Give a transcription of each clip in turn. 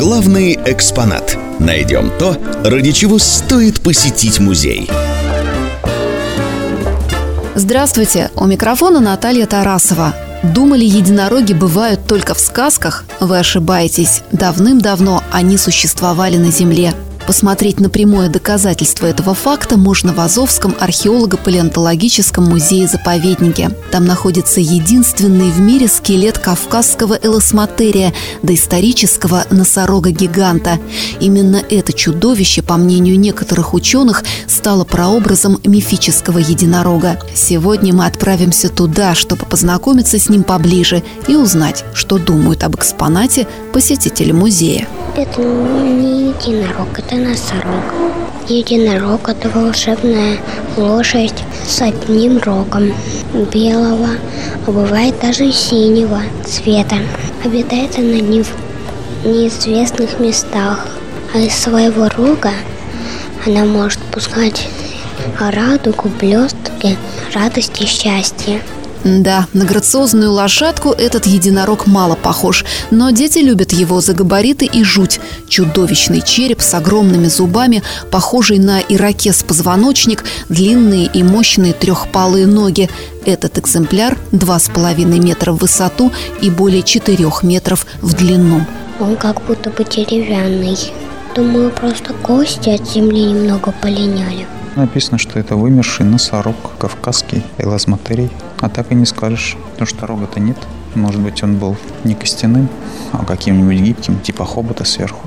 Главный экспонат. Найдем то, ради чего стоит посетить музей. Здравствуйте! У микрофона Наталья Тарасова. Думали, единороги бывают только в сказках? Вы ошибаетесь. Давным-давно они существовали на Земле. Посмотреть на прямое доказательство этого факта можно в Азовском археолого-палеонтологическом музее-заповеднике. Там находится единственный в мире скелет кавказского элосматерия, доисторического носорога-гиганта. Именно это чудовище, по мнению некоторых ученых, стало прообразом мифического единорога. Сегодня мы отправимся туда, чтобы познакомиться с ним поближе и узнать, что думают об экспонате посетители музея. Это не единорог, это носорог. Единорог – это волшебная лошадь с одним рогом белого, а бывает даже синего цвета. Обитает она не в неизвестных местах, а из своего рога она может пускать радугу, блестки, радость и счастье. Да, на грациозную лошадку этот единорог мало похож, но дети любят его за габариты и жуть. Чудовищный череп с огромными зубами, похожий на ирокез позвоночник, длинные и мощные трехпалые ноги. Этот экземпляр 2,5 метра в высоту и более 4 метров в длину. Он как будто бы деревянный. Думаю, просто кости от земли немного полиняли. Написано, что это вымерший носорог кавказский, элазматерий. А так и не скажешь, потому что рога-то нет. Может быть, он был не костяным, а каким-нибудь гибким, типа хобота сверху.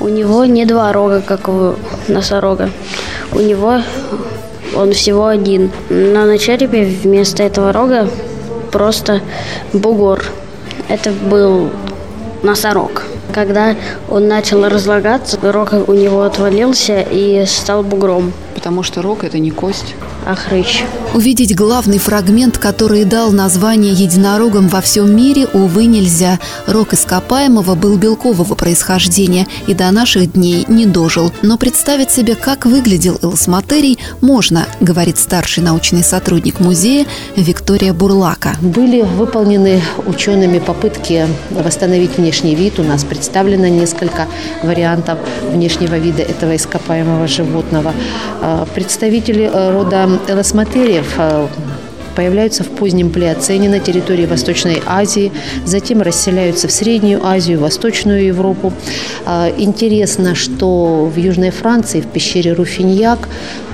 У него не два рога, как у носорога. У него он всего один. Но на черепе вместо этого рога просто бугор. Это был носорог. Когда он начал разлагаться, рог у него отвалился и стал бугром. Потому что рог – это не кость. А хрыч. Увидеть главный фрагмент, который дал название единорогам во всем мире, увы, нельзя. Рог ископаемого был белкового происхождения и до наших дней не дожил. Но представить себе, как выглядел элосматерий, можно, говорит старший научный сотрудник музея Виктория Бурлака. Были выполнены учеными попытки восстановить внешний вид. У нас представлено несколько вариантов внешнего вида этого ископаемого животного. А, представители э, рода элосматериев э, появляются в позднем плеоцене на территории Восточной Азии, затем расселяются в Среднюю Азию, Восточную Европу. А, интересно, что в Южной Франции, в пещере Руфиньяк,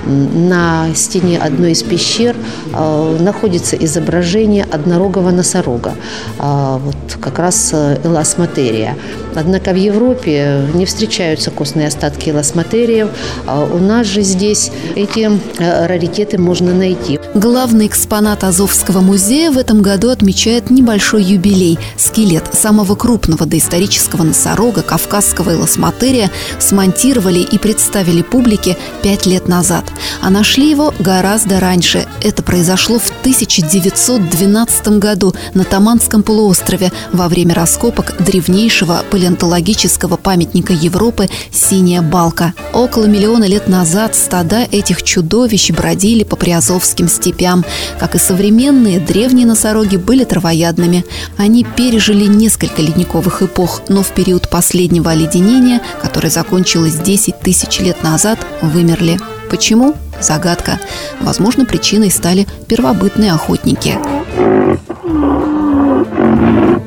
на стене одной из пещер а, находится изображение однорогого носорога, а, вот как раз э, эласматерия. Однако в Европе не встречаются костные остатки эласматериев. У нас же здесь эти э, раритеты можно найти. Главный экспонат Азовского музея в этом году отмечает небольшой юбилей. Скелет самого крупного доисторического носорога, кавказского элосматерия, смонтировали и представили публике пять лет назад. А нашли его гораздо раньше. Это произошло в 1912 году на Таманском полуострове во время раскопок древнейшего палеонтологического памятника Европы «Синяя балка». Около миллиона лет назад стада этих чудовищ бродили по приазовским степям. Как и современные, древние носороги были травоядными. Они пережили несколько ледниковых эпох, но в период последнего оледенения, которое закончилось 10 тысяч лет назад, вымерли. Почему? Загадка. Возможно, причиной стали первобытные охотники.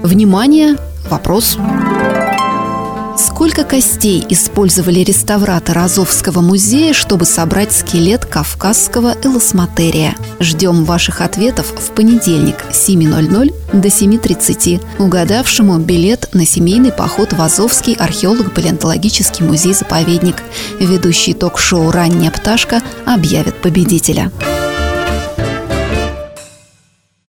Внимание! Вопрос. Сколько костей использовали реставраторы Азовского музея, чтобы собрать скелет кавказского элосматерия? Ждем ваших ответов в понедельник с 7.00 до 7.30. Угадавшему билет на семейный поход в Азовский археолого-палеонтологический музей-заповедник. Ведущий ток-шоу «Ранняя пташка» объявит победителя.